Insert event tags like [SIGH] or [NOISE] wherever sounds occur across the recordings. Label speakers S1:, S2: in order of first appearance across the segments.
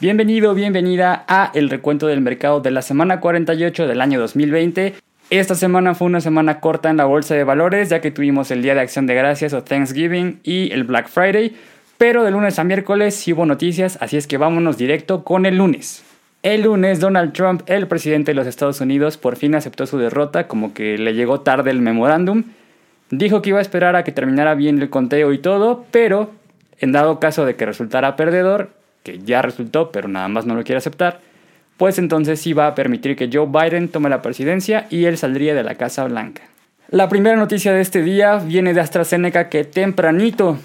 S1: Bienvenido, bienvenida a el recuento del mercado de la semana 48 del año 2020. Esta semana fue una semana corta en la bolsa de valores ya que tuvimos el Día de Acción de Gracias o Thanksgiving y el Black Friday, pero de lunes a miércoles sí hubo noticias, así es que vámonos directo con el lunes. El lunes Donald Trump, el presidente de los Estados Unidos, por fin aceptó su derrota, como que le llegó tarde el memorándum. Dijo que iba a esperar a que terminara bien el conteo y todo, pero en dado caso de que resultara perdedor, que ya resultó, pero nada más no lo quiere aceptar, pues entonces sí va a permitir que Joe Biden tome la presidencia y él saldría de la Casa Blanca. La primera noticia de este día viene de AstraZeneca que tempranito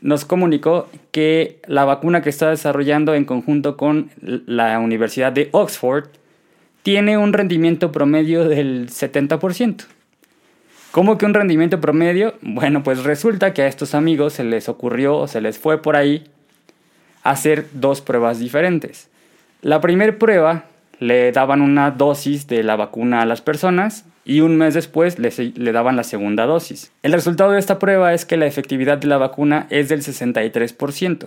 S1: nos comunicó que la vacuna que está desarrollando en conjunto con la Universidad de Oxford tiene un rendimiento promedio del 70%. ¿Cómo que un rendimiento promedio? Bueno, pues resulta que a estos amigos se les ocurrió o se les fue por ahí hacer dos pruebas diferentes. La primera prueba le daban una dosis de la vacuna a las personas y un mes después le, daban la segunda dosis. El resultado de esta prueba es que la efectividad de la vacuna es del 63%.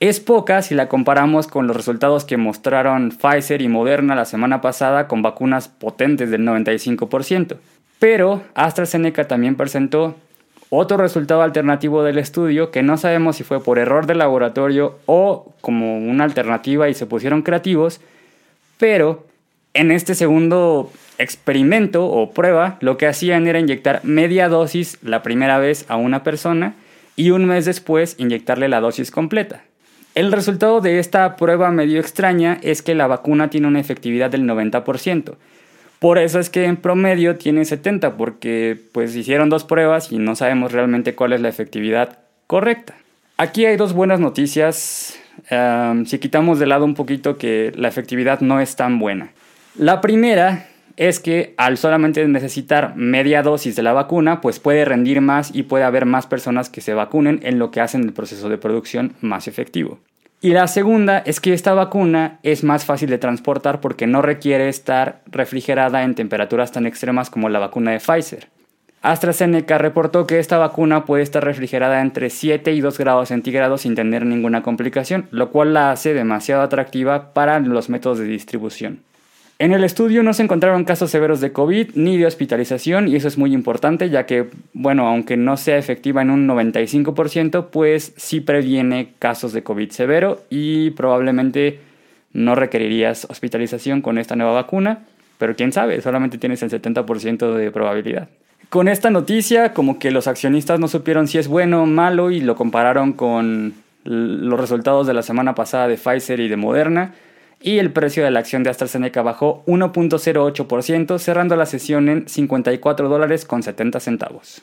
S1: Es poca si la comparamos con los resultados que mostraron Pfizer y Moderna la semana pasada con vacunas potentes del 95%. Pero AstraZeneca también presentó otro resultado alternativo del estudio que no sabemos si fue por error de laboratorio o como una alternativa y se pusieron creativos, pero en este segundo experimento o prueba lo que hacían era inyectar media dosis la primera vez a una persona y un mes después inyectarle la dosis completa. El resultado de esta prueba medio extraña es que la vacuna tiene una efectividad del 90%, por eso es que en promedio tiene 70, porque pues hicieron dos pruebas y no sabemos realmente cuál es la efectividad correcta. Aquí hay dos buenas noticias, si quitamos de lado un poquito que la efectividad no es tan buena. La primera es que al solamente necesitar media dosis de la vacuna, pues puede rendir más y puede haber más personas que se vacunen en lo que hacen el proceso de producción más efectivo. Y la segunda es que esta vacuna es más fácil de transportar porque no requiere estar refrigerada en temperaturas tan extremas como la vacuna de Pfizer. AstraZeneca reportó que esta vacuna puede estar refrigerada entre 7 y 2 grados centígrados sin tener ninguna complicación, lo cual la hace demasiado atractiva para los métodos de distribución. En el estudio no se encontraron casos severos de COVID ni de hospitalización y eso es muy importante ya que, bueno, aunque no sea efectiva en un 95%, pues sí previene casos de COVID severo y probablemente no requerirías hospitalización con esta nueva vacuna, pero quién sabe, solamente tienes el 70% de probabilidad. Con esta noticia, como que los accionistas no supieron si es bueno o malo y lo compararon con los resultados de la semana pasada de Pfizer y de Moderna y el precio de la acción de AstraZeneca bajó 1.08%, cerrando la sesión en 54 dólares con 70 centavos.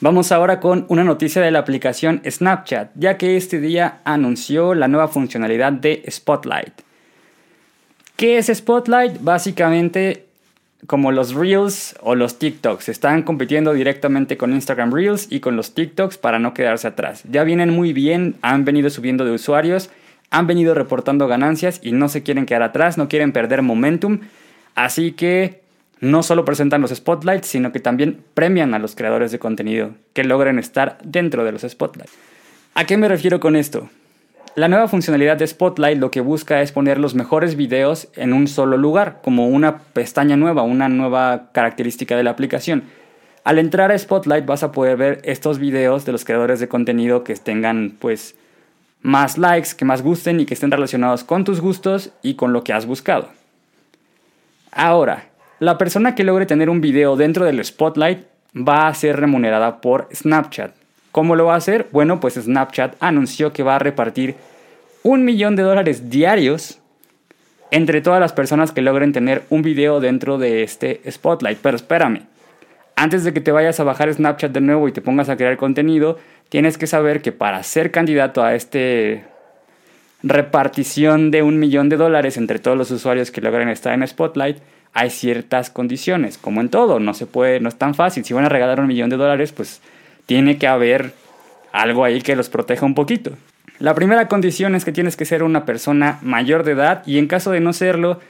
S1: Vamos ahora con una noticia de la aplicación Snapchat, ya que este día anunció la nueva funcionalidad de Spotlight. ¿Qué es Spotlight? Básicamente como los Reels o los TikToks. Están compitiendo directamente con Instagram Reels y con los TikToks para no quedarse atrás. Ya vienen muy bien, han venido subiendo de usuarios han venido reportando ganancias y no se quieren quedar atrás, no quieren perder momentum. Así que no solo presentan los spotlights, sino que también premian a los creadores de contenido que logren estar dentro de los spotlights. ¿A qué me refiero con esto? La nueva funcionalidad de Spotlight lo que busca es poner los mejores videos en un solo lugar, como una pestaña nueva, una nueva característica de la aplicación. Al entrar a Spotlight vas a poder ver estos videos de los creadores de contenido que tengan pues más likes, que más gusten y que estén relacionados con tus gustos y con lo que has buscado. Ahora, la persona que logre tener un video dentro del spotlight va a ser remunerada por Snapchat. ¿Cómo lo va a hacer? Bueno, pues Snapchat anunció que va a repartir un millón de dólares diarios entre todas las personas que logren tener un video dentro de este spotlight. Pero espérame, antes de que te vayas a bajar Snapchat de nuevo y te pongas a crear contenido, tienes que saber que para ser candidato a este repartición de un millón de dólares entre todos los usuarios que logran estar en Spotlight, hay ciertas condiciones, como en todo, no se puede, no es tan fácil. Si van a regalar un millón de dólares, pues tiene que haber algo ahí que los proteja un poquito. La primera condición es que tienes que ser una persona mayor de edad y en caso de no serlo,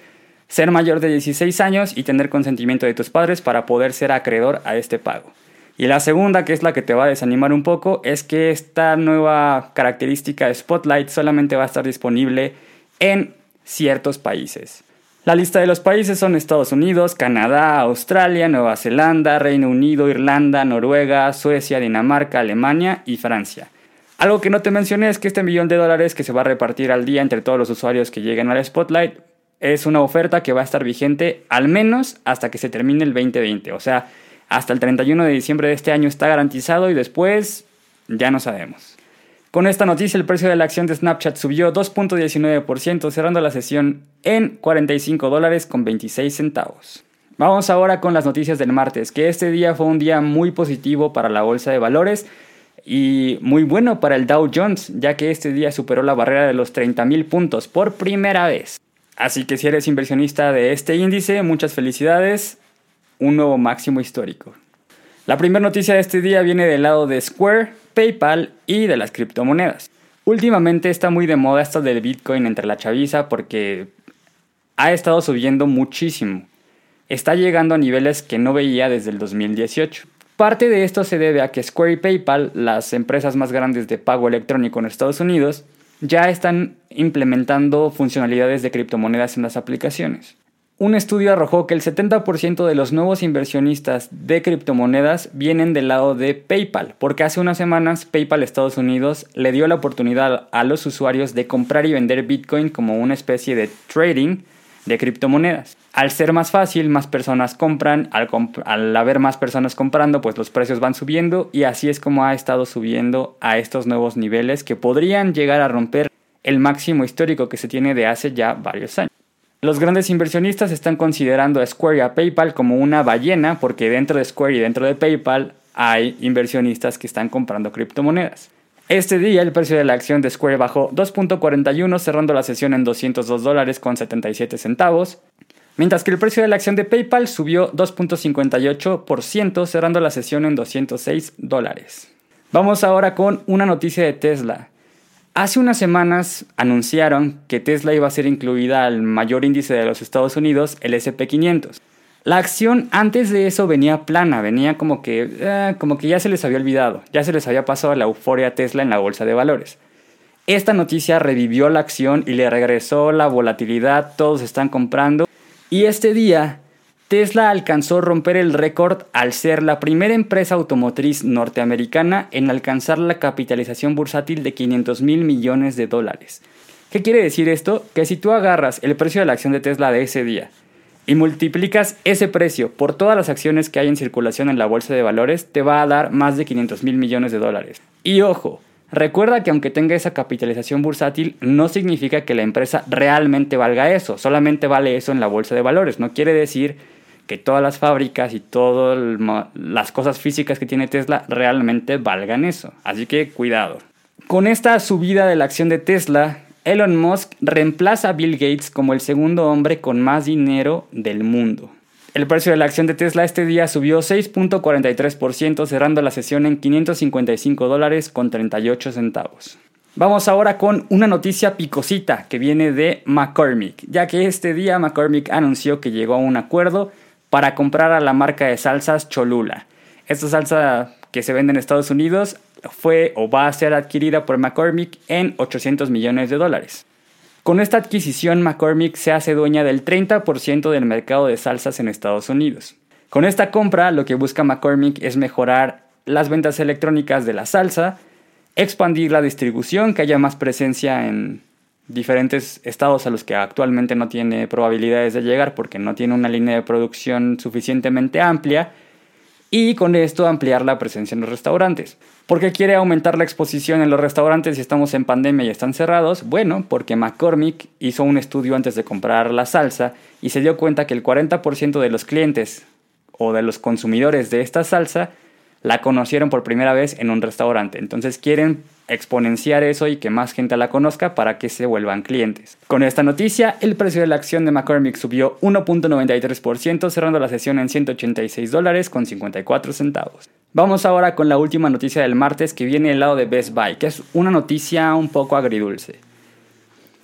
S1: ser mayor de 16 años y tener consentimiento de tus padres para poder ser acreedor a este pago. Y la segunda, que es la que te va a desanimar un poco, es que esta nueva característica de Spotlight solamente va a estar disponible en ciertos países. La lista de los países son Estados Unidos, Canadá, Australia, Nueva Zelanda, Reino Unido, Irlanda, Noruega, Suecia, Dinamarca, Alemania y Francia. Algo que no te mencioné es que este millón de dólares que se va a repartir al día entre todos los usuarios que lleguen al Spotlight es una oferta que va a estar vigente al menos hasta que se termine el 2020. O sea, hasta el 31 de diciembre de este año está garantizado y después ya no sabemos. Con esta noticia el precio de la acción de Snapchat subió 2.19% cerrando la sesión en 45 dólares con 26 centavos. Vamos ahora con las noticias del martes, que este día fue un día muy positivo para la bolsa de valores y muy bueno para el Dow Jones, ya que este día superó la barrera de los 30.000 puntos por primera vez. Así que si eres inversionista de este índice, muchas felicidades, un nuevo máximo histórico. La primera noticia de este día viene del lado de Square, PayPal y de las criptomonedas. Últimamente está muy de moda esto del Bitcoin entre la chaviza porque ha estado subiendo muchísimo. Está llegando a niveles que no veía desde el 2018. Parte de esto se debe a que Square y PayPal, las empresas más grandes de pago electrónico en Estados Unidos, ya están implementando funcionalidades de criptomonedas en las aplicaciones. Un estudio arrojó que el 70% de los nuevos inversionistas de criptomonedas vienen del lado de PayPal, porque hace unas semanas PayPal Estados Unidos le dio la oportunidad a los usuarios de comprar y vender Bitcoin como una especie de trading de criptomonedas. Al ser más fácil, más personas compran, al, haber más personas comprando, pues los precios van subiendo y así es como ha estado subiendo a estos nuevos niveles que podrían llegar a romper el máximo histórico que se tiene de hace ya varios años. Los grandes inversionistas están considerando a Square y a PayPal como una ballena porque dentro de Square y dentro de PayPal hay inversionistas que están comprando criptomonedas. Este día el precio de la acción de Square bajó 2.41 cerrando la sesión en 202 dólares con 77 centavos, mientras que el precio de la acción de PayPal subió 2.58% cerrando la sesión en 206 dólares. Vamos ahora con una noticia de Tesla. Hace unas semanas anunciaron que Tesla iba a ser incluida al mayor índice de los Estados Unidos, el SP500. La acción antes de eso venía plana, venía como que, eh, como que ya se les había olvidado, ya se les había pasado la euforia Tesla en la bolsa de valores. Esta noticia revivió la acción y le regresó la volatilidad, todos están comprando. Y este día Tesla alcanzó romper el récord al ser la primera empresa automotriz norteamericana en alcanzar la capitalización bursátil de 500 mil millones de dólares. ¿Qué quiere decir esto? Que si tú agarras el precio de la acción de Tesla de ese día y multiplicas ese precio por todas las acciones que hay en circulación en la bolsa de valores, te va a dar más de 500 mil millones de dólares. Y ojo, recuerda que aunque tenga esa capitalización bursátil, no significa que la empresa realmente valga eso, solamente vale eso en la bolsa de valores. No quiere decir que todas las fábricas y todas las cosas físicas que tiene Tesla realmente valgan eso. Así que cuidado. Con esta subida de la acción de Tesla, Elon Musk reemplaza a Bill Gates como el segundo hombre con más dinero del mundo. El precio de la acción de Tesla este día subió 6.43%, cerrando la sesión en 555 dólares con 38 centavos. Vamos ahora con una noticia picosita que viene de McCormick, ya que este día McCormick anunció que llegó a un acuerdo para comprar a la marca de salsas Cholula. Esta salsa que se vende en Estados Unidos fue o va a ser adquirida por McCormick en 800 millones de dólares. Con esta adquisición, McCormick se hace dueña del 30% del mercado de salsas en Estados Unidos. Con esta compra, lo que busca McCormick es mejorar las ventas electrónicas de la salsa, expandir la distribución, que haya más presencia en diferentes estados a los que actualmente no tiene probabilidades de llegar porque no tiene una línea de producción suficientemente amplia y con esto ampliar la presencia en los restaurantes. ¿Por qué quiere aumentar la exposición en los restaurantes si estamos en pandemia y están cerrados? Bueno, porque McCormick hizo un estudio antes de comprar la salsa y se dio cuenta que el 40% de los clientes o de los consumidores de esta salsa la conocieron por primera vez en un restaurante. Entonces quieren exponenciar eso y que más gente la conozca para que se vuelvan clientes. Con esta noticia, el precio de la acción de McCormick subió 1.93%, cerrando la sesión en 186 dólares con 54 centavos. Vamos ahora con la última noticia del martes que viene del lado de Best Buy, que es una noticia un poco agridulce.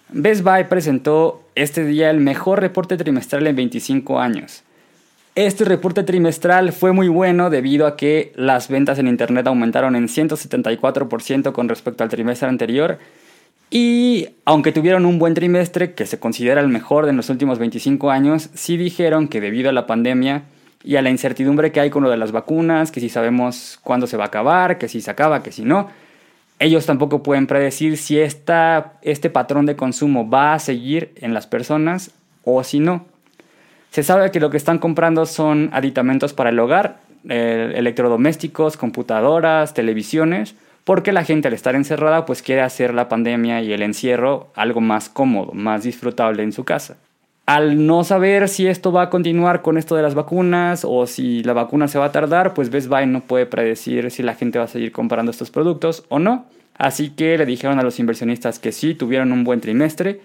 S1: Best Buy presentó este día el mejor reporte trimestral en 25 años. Este reporte trimestral fue muy bueno debido a que las ventas en Internet aumentaron en 174% con respecto al trimestre anterior Y aunque tuvieron un buen trimestre, que se considera el mejor de los últimos 25 años, sí dijeron que debido a la pandemia y a la incertidumbre que hay con lo de las vacunas, que si sabemos cuándo se va a acabar, que si se acaba, que si no, ellos tampoco pueden predecir si esta, este patrón de consumo va a seguir en las personas o si no. Se sabe que lo que están comprando son aditamentos para el hogar, eh, electrodomésticos, computadoras, televisiones, porque la gente al estar encerrada pues quiere hacer la pandemia y el encierro algo más cómodo, más disfrutable en su casa. Al no saber si esto va a continuar con esto de las vacunas o si la vacuna se va a tardar, pues Best Buy no puede predecir si la gente va a seguir comprando estos productos o no. Así que le dijeron a los inversionistas que sí, tuvieron un buen trimestre.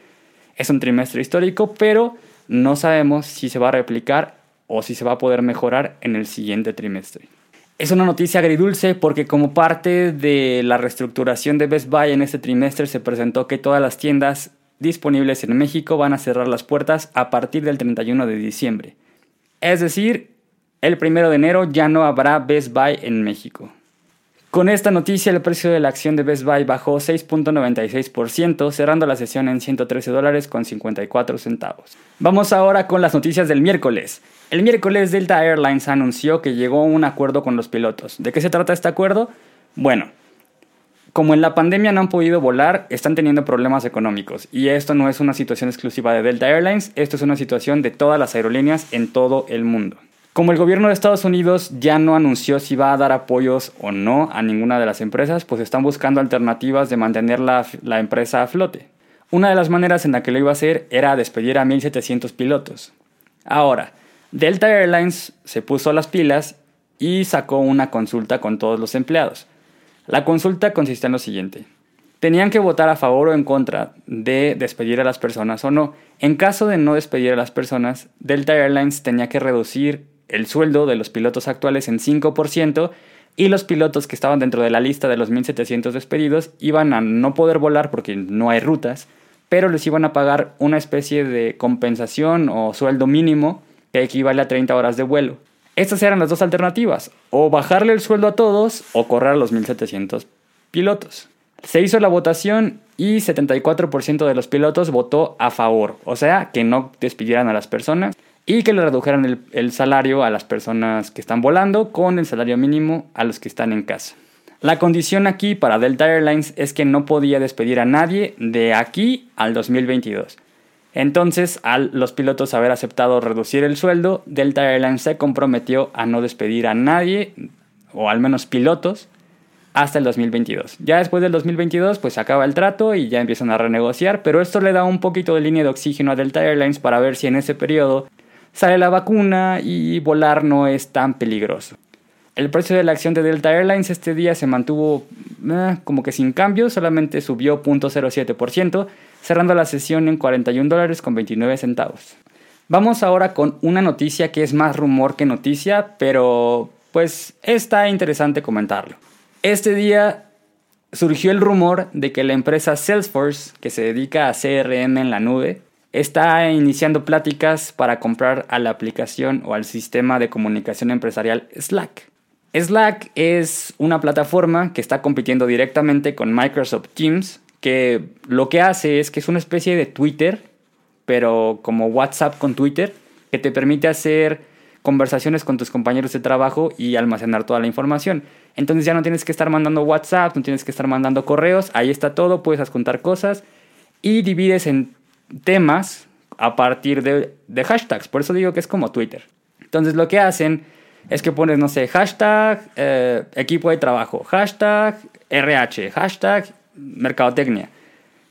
S1: Es un trimestre histórico, pero no sabemos si se va a replicar o si se va a poder mejorar en el siguiente trimestre. Es una noticia agridulce porque como parte de la reestructuración de Best Buy en este trimestre se presentó que todas las tiendas disponibles en México van a cerrar las puertas a partir del 31 de diciembre. Es decir, el 1 de enero ya no habrá Best Buy en México. Con esta noticia, el precio de la acción de Best Buy bajó 6.96%, cerrando la sesión en 113 dólares con 54 centavos. Vamos ahora con las noticias del miércoles. El miércoles Delta Airlines anunció que llegó a un acuerdo con los pilotos. ¿De qué se trata este acuerdo? Bueno, como en la pandemia no han podido volar, están teniendo problemas económicos. Y esto no es una situación exclusiva de Delta Airlines, esto es una situación de todas las aerolíneas en todo el mundo. Como el gobierno de Estados Unidos ya no anunció si va a dar apoyos o no a ninguna de las empresas, pues están buscando alternativas de mantener la, la empresa a flote. Una de las maneras en la que lo iba a hacer era despedir a 1.700 pilotos. Ahora, Delta Airlines se puso las pilas y sacó una consulta con todos los empleados. La consulta consiste en lo siguiente. Tenían que votar a favor o en contra de despedir a las personas o no. En caso de no despedir a las personas, Delta Airlines tenía que reducir el sueldo de los pilotos actuales en 5% y los pilotos que estaban dentro de la lista de los 1.700 despedidos iban a no poder volar porque no hay rutas, pero les iban a pagar una especie de compensación o sueldo mínimo que equivale a 30 horas de vuelo. Estas eran las dos alternativas, o bajarle el sueldo a todos o correr a los 1700 pilotos. Se hizo la votación y 74% de los pilotos votó a favor, o sea, que no despidieran a las personas y que le redujeran el, salario a las personas que están volando con el salario mínimo a los que están en casa. La condición aquí para Delta Airlines es que no podía despedir a nadie de aquí al 2022. Entonces, al los pilotos haber aceptado reducir el sueldo, Delta Airlines se comprometió a no despedir a nadie, o al menos pilotos, hasta el 2022. Ya después del 2022, pues acaba el trato y ya empiezan a renegociar, pero esto le da un poquito de línea de oxígeno a Delta Airlines para ver si en ese periodo sale la vacuna y volar no es tan peligroso. El precio de la acción de Delta Airlines este día se mantuvo eh, como que sin cambio, solamente subió 0.07%, cerrando la sesión en 41 dólares con 29 centavos. Vamos ahora con una noticia que es más rumor que noticia, pero pues está interesante comentarlo. Este día surgió el rumor de que la empresa Salesforce, que se dedica a CRM en la nube, está iniciando pláticas para comprar a la aplicación o al sistema de comunicación empresarial Slack. Slack es una plataforma que está compitiendo directamente con Microsoft Teams que lo que hace es que es una especie de Twitter, pero como WhatsApp con Twitter, que te permite hacer conversaciones con tus compañeros de trabajo y almacenar toda la información. Entonces ya no tienes que estar mandando WhatsApp, no tienes que estar mandando correos, ahí está todo, puedes adjuntar cosas y divides en temas a partir de, de hashtags. Por eso digo que es como Twitter. Entonces lo que hacen es que pones, no sé, hashtag eh, equipo de trabajo, hashtag RH, hashtag mercadotecnia.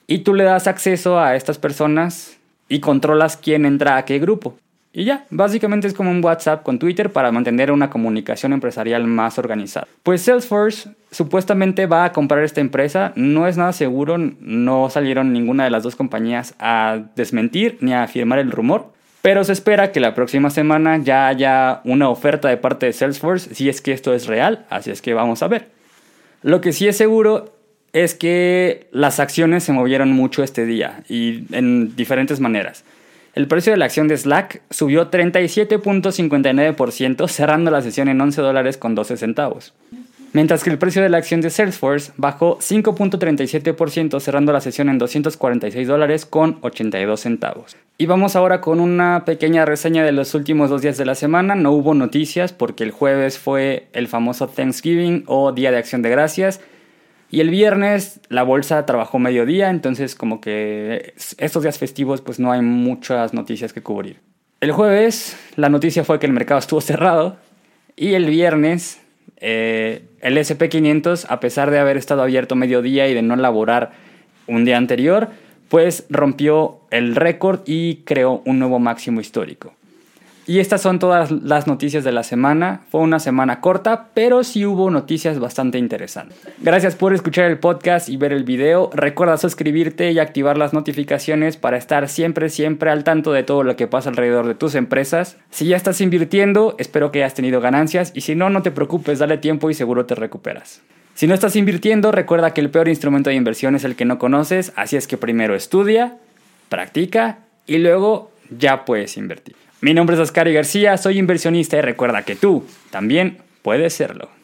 S1: Y tú le das acceso a estas personas y controlas quién entra a qué grupo. Y ya, básicamente es como un WhatsApp con Twitter para mantener una comunicación empresarial más organizada. Pues Salesforce supuestamente va a comprar esta empresa, no es nada seguro, no salieron ninguna de las dos compañías a desmentir ni a afirmar el rumor, pero se espera que la próxima semana ya haya una oferta de parte de Salesforce si es que esto es real, así es que vamos a ver. Lo que sí es seguro es que las acciones se movieron mucho este día y en diferentes maneras. El precio de la acción de Slack subió 37.59%, cerrando la sesión en 11 dólares con 12 centavos. mientras que el precio de la acción de Salesforce bajó 5.37% cerrando la sesión en 246 dólares con 82 centavos. Y vamos ahora con una pequeña reseña de los últimos dos días de la semana. No hubo noticias porque el jueves fue el famoso Thanksgiving o Día de Acción de Gracias. Y el viernes la bolsa trabajó mediodía, entonces como que estos días festivos pues no hay muchas noticias que cubrir. El jueves la noticia fue que el mercado [LAUGHS] estuvo cerrado y el viernes eh, el SP500, a pesar de haber estado abierto mediodía y de no laborar un día anterior, pues rompió el récord y creó un nuevo máximo histórico. Y estas son todas las noticias de la semana. Fue una semana corta, pero sí hubo noticias bastante interesantes. Gracias por escuchar el podcast y ver el video. Recuerda suscribirte y activar las notificaciones para estar siempre, siempre al tanto de todo lo que pasa alrededor de tus empresas. Si ya estás invirtiendo, espero que hayas tenido ganancias y si no, no te preocupes, dale tiempo y seguro te recuperas. Si no estás invirtiendo, recuerda que el peor instrumento de inversión es el que no conoces, así es que primero estudia, practica y luego ya puedes invertir. Mi nombre es Oscar García, soy inversionista y recuerda que tú también puedes serlo.